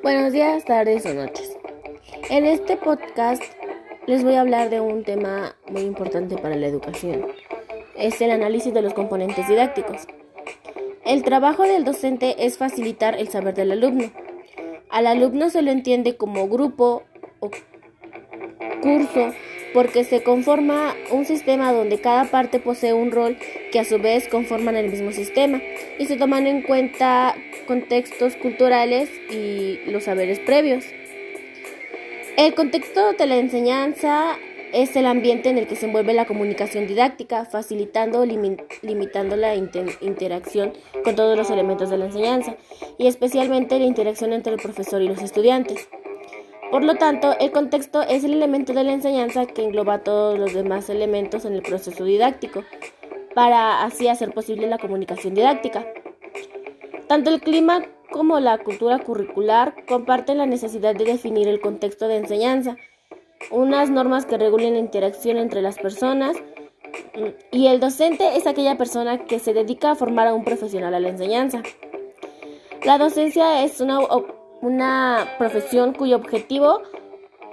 Buenos días, tardes o noches. En este podcast les voy a hablar de un tema muy importante para la educación. Es el análisis de los componentes didácticos. El trabajo del docente es facilitar el saber del alumno. Al alumno se lo entiende como grupo o curso porque se conforma un sistema donde cada parte posee un rol que a su vez conforman el mismo sistema y se toman en cuenta contextos culturales y los saberes previos. El contexto de la enseñanza es el ambiente en el que se envuelve la comunicación didáctica, facilitando o limitando la interacción con todos los elementos de la enseñanza y especialmente la interacción entre el profesor y los estudiantes. Por lo tanto, el contexto es el elemento de la enseñanza que engloba todos los demás elementos en el proceso didáctico, para así hacer posible la comunicación didáctica. Tanto el clima como la cultura curricular comparten la necesidad de definir el contexto de enseñanza, unas normas que regulen la interacción entre las personas, y el docente es aquella persona que se dedica a formar a un profesional a la enseñanza. La docencia es una una profesión cuyo objetivo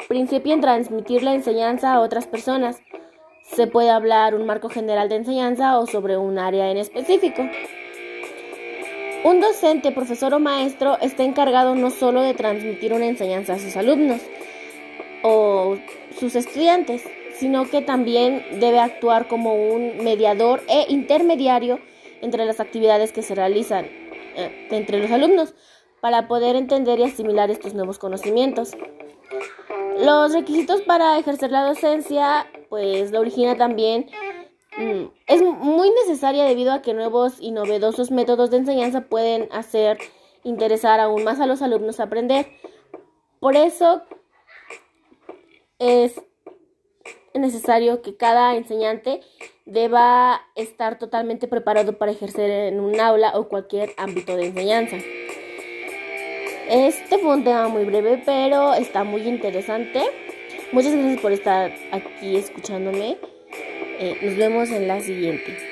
principia en transmitir la enseñanza a otras personas. Se puede hablar un marco general de enseñanza o sobre un área en específico. Un docente, profesor o maestro está encargado no solo de transmitir una enseñanza a sus alumnos o sus estudiantes, sino que también debe actuar como un mediador e intermediario entre las actividades que se realizan eh, entre los alumnos para poder entender y asimilar estos nuevos conocimientos. Los requisitos para ejercer la docencia, pues la origina también mm, es muy necesaria debido a que nuevos y novedosos métodos de enseñanza pueden hacer interesar aún más a los alumnos a aprender. Por eso es necesario que cada enseñante deba estar totalmente preparado para ejercer en un aula o cualquier ámbito de enseñanza. Este fue un tema muy breve, pero está muy interesante. Muchas gracias por estar aquí escuchándome. Eh, nos vemos en la siguiente.